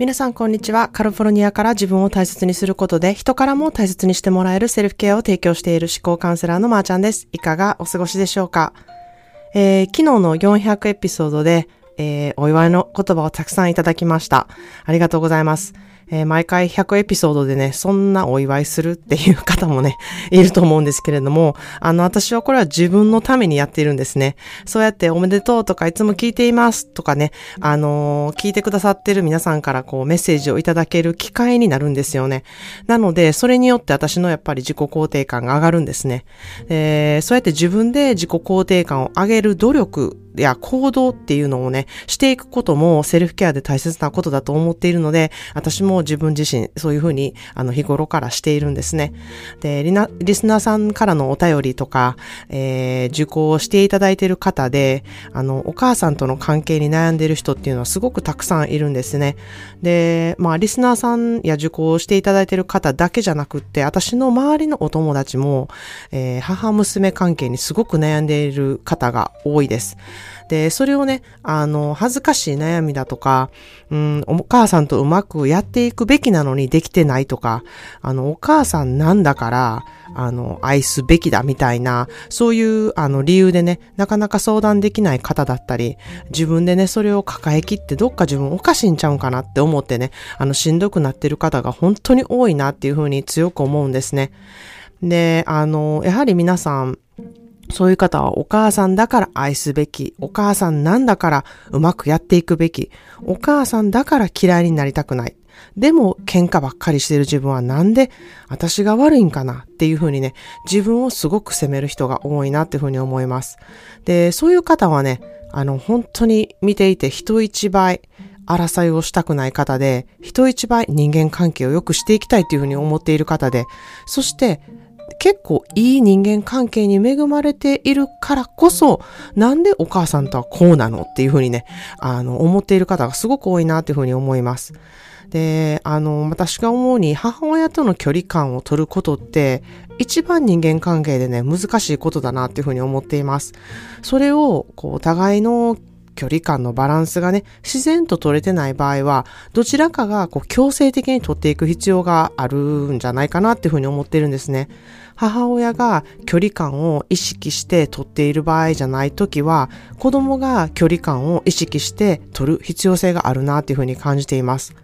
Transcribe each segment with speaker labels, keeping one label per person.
Speaker 1: 皆さんこんにちは。カルフォルニアから自分を大切にすることで人からも大切にしてもらえるセルフケアを提供している思考カウンセラーのまーちゃんです。いかがお過ごしでしょうか、えー、昨日の400エピソードで、えー、お祝いの言葉をたくさんいただきました。ありがとうございます。えー、毎回100エピソードでね、そんなお祝いするっていう方もね、いると思うんですけれども、あの、私はこれは自分のためにやっているんですね。そうやっておめでとうとかいつも聞いていますとかね、あのー、聞いてくださってる皆さんからこうメッセージをいただける機会になるんですよね。なので、それによって私のやっぱり自己肯定感が上がるんですね。えー、そうやって自分で自己肯定感を上げる努力や行動っていうのをね、していくこともセルフケアで大切なことだと思っているので、私も自分自身そういうふうにあの日頃からしているんですね。で、リナリスナーさんからのお便りとか、えー、受講していただいている方で、あの、お母さんとの関係に悩んでいる人っていうのはすごくたくさんいるんですね。で、まあ、リスナーさんや受講していただいている方だけじゃなくって、私の周りのお友達も、えー、母娘関係にすごく悩んでいる方が多いです。で、それをね、あの、恥ずかしい悩みだとか、うん、お母さんとうまくやっていくべきなのにできてないとか、あの、お母さんなんだから、あの、愛すべきだみたいな、そういう、あの、理由でね、なかなか相談できない方だったり、自分でね、それを抱えきってどっか自分おかしいんちゃうんかなって思ってね、あの、しんどくなってる方が本当に多いなっていうふうに強く思うんですね。で、あの、やはり皆さん、そういう方はお母さんだから愛すべき。お母さんなんだからうまくやっていくべき。お母さんだから嫌いになりたくない。でも喧嘩ばっかりしてる自分はなんで私が悪いんかなっていうふうにね、自分をすごく責める人が多いなっていうふうに思います。で、そういう方はね、あの、本当に見ていて人一倍争いをしたくない方で、人一倍人間関係を良くしていきたいというふうに思っている方で、そして結構いい人間関係に恵まれているからこそ、なんでお母さんとはこうなのっていうふうにね、あの、思っている方がすごく多いなっていうふうに思います。で、あの、私が思うに母親との距離感を取ることって、一番人間関係でね、難しいことだなっていうふうに思っています。それを、こう、お互いの距離感のバランスがね、自然と取れてない場合は、どちらかがこう強制的に取っていく必要があるんじゃないかなっていうふうに思ってるんですね。母親が距離感を意識して取っている場合じゃないときは、子供が距離感を意識して取る必要性があるなっていうふうに感じています。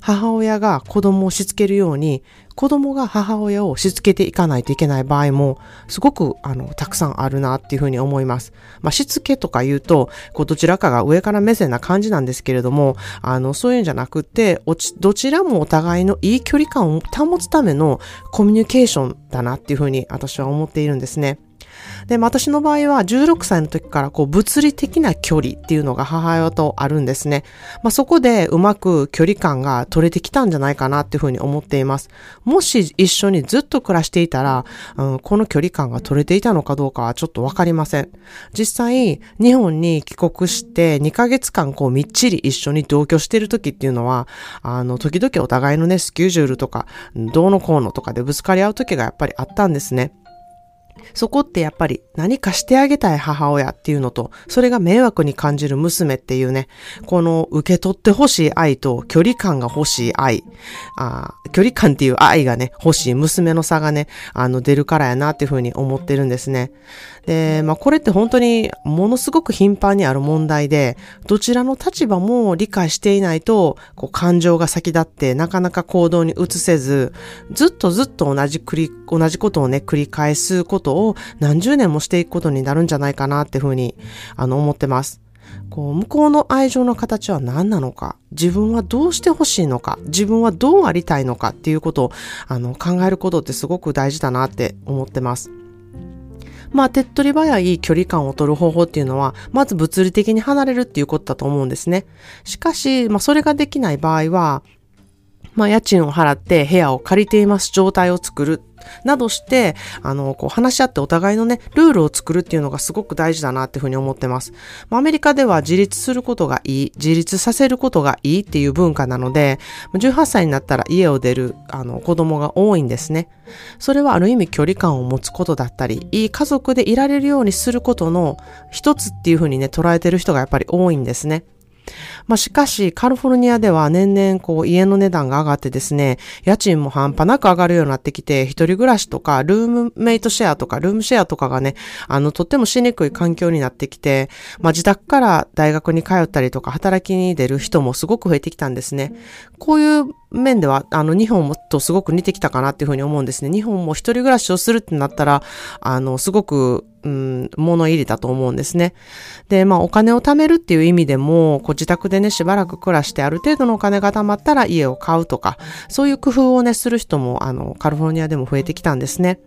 Speaker 1: 母親が子供をしつけるように、子供が母親をしつけていかないといけない場合も、すごく、あの、たくさんあるなっていうふうに思います。まあ、しつけとか言うと、こう、どちらかが上から目線な感じなんですけれども、あの、そういうんじゃなくて、おちどちらもお互いのいい距離感を保つためのコミュニケーションだなっていうふうに私は思っているんですね。で、私の場合は16歳の時からこう物理的な距離っていうのが母親とあるんですね。まあ、そこでうまく距離感が取れてきたんじゃないかなっていうふうに思っています。もし一緒にずっと暮らしていたら、うん、この距離感が取れていたのかどうかはちょっとわかりません。実際、日本に帰国して2ヶ月間こうみっちり一緒に同居してる時っていうのは、あの、時々お互いのね、スケジュールとか、どうのこうのとかでぶつかり合う時がやっぱりあったんですね。そこってやっぱり何かしてあげたい母親っていうのと、それが迷惑に感じる娘っていうね、この受け取ってほしい愛と距離感が欲しい愛、あ距離感っていう愛がね、欲しい娘の差がね、あの出るからやなっていうふうに思ってるんですね。で、まあこれって本当にものすごく頻繁にある問題で、どちらの立場も理解していないと、こう感情が先立ってなかなか行動に移せず、ずっとずっと同じ繰り、同じことをね、繰り返すことを何十年もしていくことになるんじゃないかなっていうふうに、あの、思ってます。こう、向こうの愛情の形は何なのか、自分はどうしてほしいのか、自分はどうありたいのかっていうことを、あの、考えることってすごく大事だなって思ってます。まあ、手っ取り早い距離感を取る方法っていうのは、まず物理的に離れるっていうことだと思うんですね。しかし、まあ、それができない場合は、まあ、家賃を払って部屋を借りています状態を作るなどして、あの、こう話し合ってお互いのね、ルールを作るっていうのがすごく大事だなっていうふうに思ってます。アメリカでは自立することがいい、自立させることがいいっていう文化なので、18歳になったら家を出る、あの、子供が多いんですね。それはある意味距離感を持つことだったり、いい家族でいられるようにすることの一つっていうふうにね、捉えてる人がやっぱり多いんですね。まあ、しかし、カリフォルニアでは年々こう家の値段が上がってですね、家賃も半端なく上がるようになってきて、一人暮らしとか、ルームメイトシェアとか、ルームシェアとかがね、あの、とってもしにくい環境になってきて、まあ、自宅から大学に通ったりとか、働きに出る人もすごく増えてきたんですね。こういう面では、あの、日本もとすごく似てきたかなっていうふうに思うんですね。日本も一人暮らしをするってなったら、あの、すごく、うん、物入りだと思うんですね。で、まあ、お金を貯めるっていう意味でも、こう自宅ででね、しばらく暮らして、ある程度のお金が貯まったら家を買うとか、そういう工夫をね、する人も、あの、カリフォルニアでも増えてきたんですね。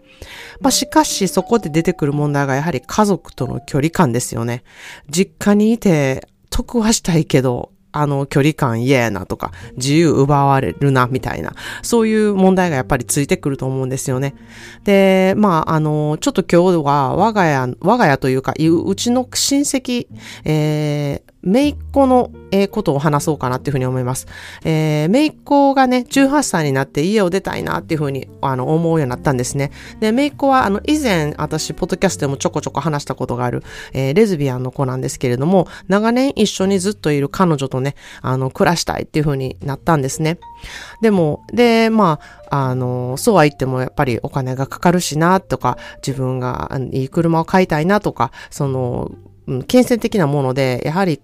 Speaker 1: まあ、しかし、そこで出てくる問題がやはり家族との距離感ですよね。実家にいて、得はしたいけど、あの、距離感嫌やなとか、自由奪われるな、みたいな、そういう問題がやっぱりついてくると思うんですよね。で、まあ、あの、ちょっと今日は我が家、我が家というか、うちの親戚、えー、めいっ子の、ことを話そうかなっていうふうに思います。えー、めいっ子がね、18歳になって家を出たいなっていうふうに、あの、思うようになったんですね。で、めいっ子は、あの、以前、私、ポッドキャストでもちょこちょこ話したことがある、えー、レズビアンの子なんですけれども、長年一緒にずっといる彼女とね、あの、暮らしたいっていうふうになったんですね。でも、で、まあ、あの、そうは言ってもやっぱりお金がかかるしなとか、自分がいい車を買いたいなとか、その、金銭的なもので、やはり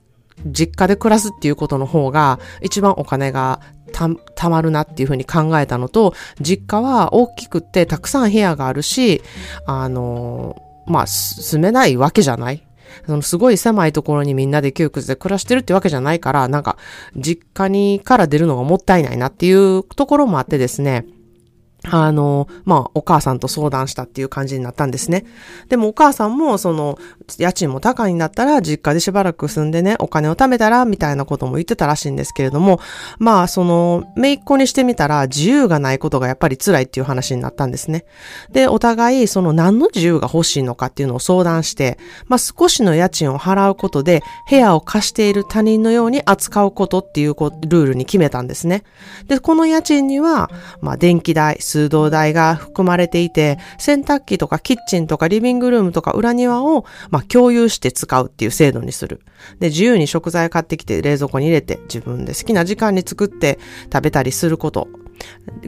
Speaker 1: 実家で暮らすっていうことの方が一番お金がた、たまるなっていうふうに考えたのと、実家は大きくてたくさん部屋があるし、あの、まあ、住めないわけじゃない。そのすごい狭いところにみんなで窮屈で暮らしてるってわけじゃないから、なんか、実家にから出るのがもったいないなっていうところもあってですね、あの、まあ、お母さんと相談したっていう感じになったんですね。でもお母さんも、その、家賃も高いんだったら、実家でしばらく住んでね、お金を貯めたら、みたいなことも言ってたらしいんですけれども、まあ、その、めいっ子にしてみたら、自由がないことがやっぱり辛いっていう話になったんですね。で、お互い、その何の自由が欲しいのかっていうのを相談して、まあ、少しの家賃を払うことで、部屋を貸している他人のように扱うことっていうルールに決めたんですね。で、この家賃には、まあ、電気代、水道代が含まれていて、洗濯機とかキッチンとかリビングルームとか裏庭を、まあ、共有して使うっていう制度にする。で、自由に食材買ってきて冷蔵庫に入れて自分で好きな時間に作って食べたりすること。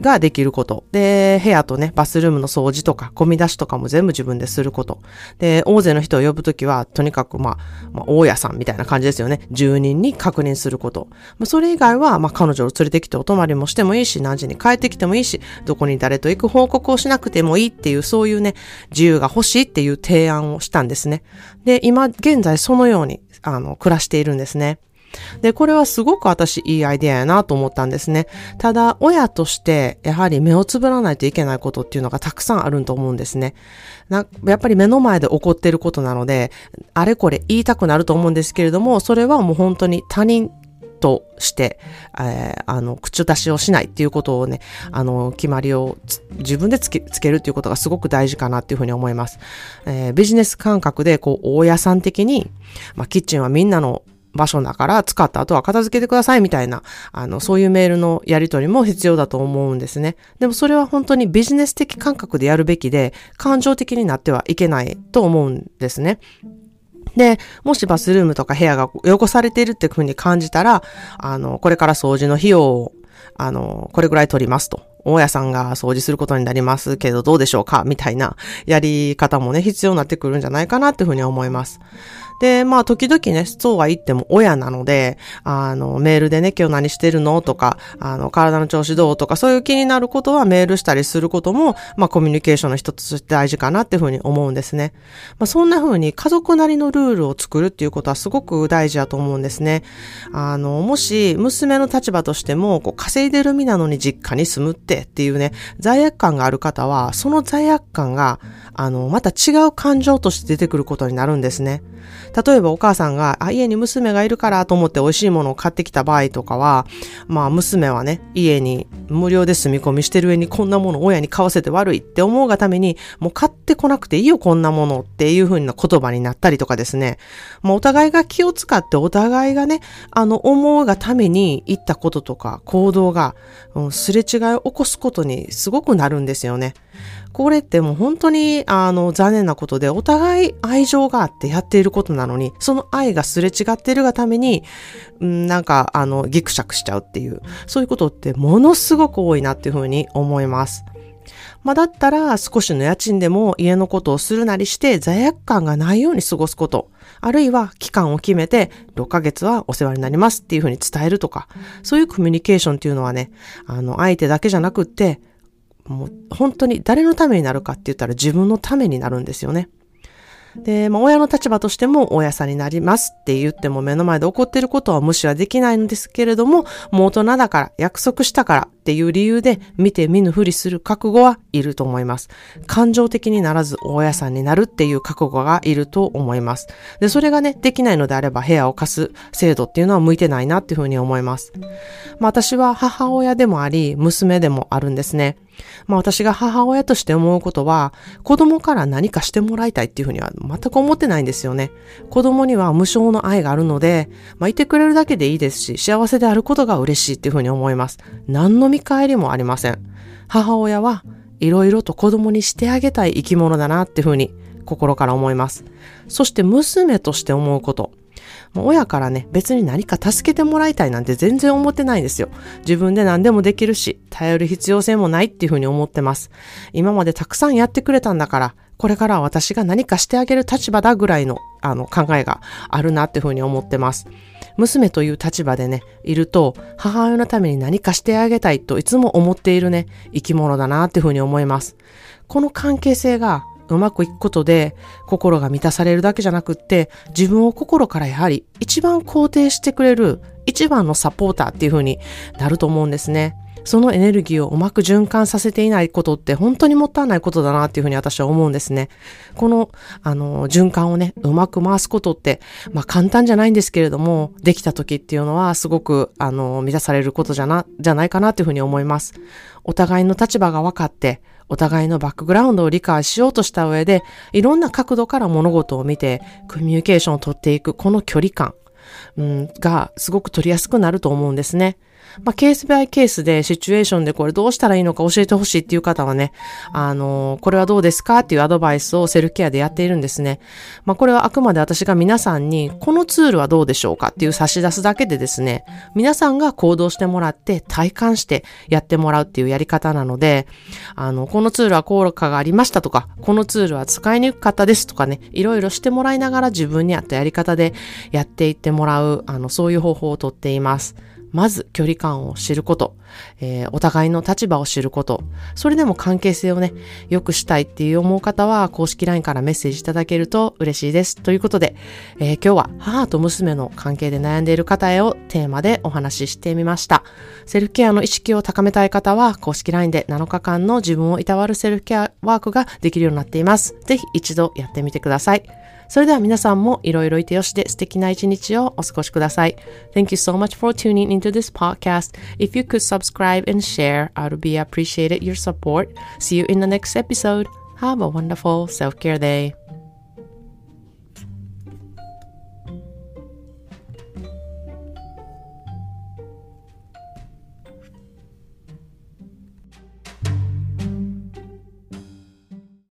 Speaker 1: ができること。で、部屋とね、バスルームの掃除とか、ゴミ出しとかも全部自分ですること。で、大勢の人を呼ぶときは、とにかく、まあ、まあ、大家さんみたいな感じですよね。住人に確認すること。まあ、それ以外は、まあ、彼女を連れてきてお泊まりもしてもいいし、何時に帰ってきてもいいし、どこに誰と行く報告をしなくてもいいっていう、そういうね、自由が欲しいっていう提案をしたんですね。で、今、現在そのように、あの、暮らしているんですね。で、これはすごく私いいアイデアやなと思ったんですね。ただ、親としてやはり目をつぶらないといけないことっていうのがたくさんあると思うんですね。なやっぱり目の前で起こってることなので、あれこれ言いたくなると思うんですけれども、それはもう本当に他人として、えー、あの、口出しをしないっていうことをね、あの、決まりを自分でつけつけるっていうことがすごく大事かなっていうふうに思います。えー、ビジネス感覚で、こう、大家さん的に、まあ、キッチンはみんなの場所だから使った後は片付けてくださいみたいな、あの、そういうメールのやり取りも必要だと思うんですね。でもそれは本当にビジネス的感覚でやるべきで、感情的になってはいけないと思うんですね。で、もしバスルームとか部屋が汚されているっていうふうに感じたら、あの、これから掃除の費用を、あの、これぐらい取りますと。大家さんが掃除することになりますけどどうでしょうかみたいなやり方もね、必要になってくるんじゃないかなっていうふうに思います。で、まあ、時々ね、そうは言っても親なので、あの、メールでね、今日何してるのとか、あの、体の調子どうとか、そういう気になることはメールしたりすることも、まあ、コミュニケーションの一つとして大事かなっていうふうに思うんですね。まあ、そんな風に家族なりのルールを作るっていうことはすごく大事だと思うんですね。あの、もし、娘の立場としても、こう、稼いでる身なのに実家に住むってっていうね、罪悪感がある方は、その罪悪感が、あの、また違う感情として出てくることになるんですね。例えばお母さんが、あ、家に娘がいるからと思って美味しいものを買ってきた場合とかは、まあ娘はね、家に無料で住み込みしてる上にこんなもの親に買わせて悪いって思うがために、もう買ってこなくていいよこんなものっていう風な言葉になったりとかですね。まあお互いが気を使ってお互いがね、あの思うがために言ったこととか行動が、うん、すれ違いを起こすことにすごくなるんですよね。これってもう本当に、あの、残念なことで、お互い愛情があってやっていることなのに、その愛がすれ違っているがために、んなんか、あの、ギクシャクしちゃうっていう、そういうことってものすごく多いなっていうふうに思います。まあ、だったら少しの家賃でも家のことをするなりして罪悪感がないように過ごすこと。あるいは期間を決めて6ヶ月はお世話になりますっていうふうに伝えるとか、そういうコミュニケーションっていうのはね、あの、相手だけじゃなくって、もう本当に誰のためになるかって言ったら自分のためになるんですよね。で、まあ、親の立場としても親さんになりますって言っても目の前で起こっていることは無視はできないんですけれども、もう大人だから約束したからっていう理由で見て見ぬふりする覚悟はいると思います。感情的にならず親さんになるっていう覚悟がいると思います。で、それがね、できないのであれば部屋を貸す制度っていうのは向いてないなっていうふうに思います。まあ、私は母親でもあり、娘でもあるんですね。まあ私が母親として思うことは、子供から何かしてもらいたいっていうふうには全く思ってないんですよね。子供には無償の愛があるので、まあいてくれるだけでいいですし、幸せであることが嬉しいっていうふうに思います。何の見見返りもありません。母親はいろいろと子供にしてあげたい生き物だなっていうふうに心から思います。そして娘として思うこと。もう親からね、別に何か助けてもらいたいなんて全然思ってないんですよ。自分で何でもできるし、頼る必要性もないっていうふうに思ってます。今までたくさんやってくれたんだから、これからは私が何かしてあげる立場だぐらいのあの考えがあるなっていうふうに思ってます。娘という立場でね、いると、母親のために何かしてあげたいといつも思っているね、生き物だなっていうふうに思います。この関係性がうまくいくことで心が満たされるだけじゃなくって自分を心からやはり一番肯定してくれる一番のサポーターっていうふうになると思うんですね。そのエネルギーをうまく循環させていないことって本当にもったいないことだなっていうふうに私は思うんですね。この、あの、循環をね、うまく回すことって、まあ簡単じゃないんですけれども、できた時っていうのはすごく、あの、満たされることじゃな、じゃないかなっていうふうに思います。お互いの立場が分かって、お互いのバックグラウンドを理解しようとした上で、いろんな角度から物事を見て、コミュニケーションを取っていく、この距離感、うん、がすごく取りやすくなると思うんですね。まあ、ケースバイケースでシチュエーションでこれどうしたらいいのか教えてほしいっていう方はね、あの、これはどうですかっていうアドバイスをセルケアでやっているんですね。まあ、これはあくまで私が皆さんに、このツールはどうでしょうかっていう差し出すだけでですね、皆さんが行動してもらって体感してやってもらうっていうやり方なので、あの、このツールは効果がありましたとか、このツールは使いにくかったですとかね、いろいろしてもらいながら自分に合ったやり方でやっていってもらう、あの、そういう方法をとっています。まず距離感を知ること、えー、お互いの立場を知ること、それでも関係性をね、良くしたいっていう思う方は、公式 LINE からメッセージいただけると嬉しいです。ということで、えー、今日は母と娘の関係で悩んでいる方へをテーマでお話ししてみました。セルフケアの意識を高めたい方は、公式 LINE で7日間の自分をいたわるセルフケアワークができるようになっています。ぜひ一度やってみてください。それでは皆さんもいろいろいてよしで素敵な一日をお過ごしください。Thank you so much for tuning into this podcast. If you could subscribe and share, I would be appreciated your support. See you in the next episode. Have a wonderful self-care day.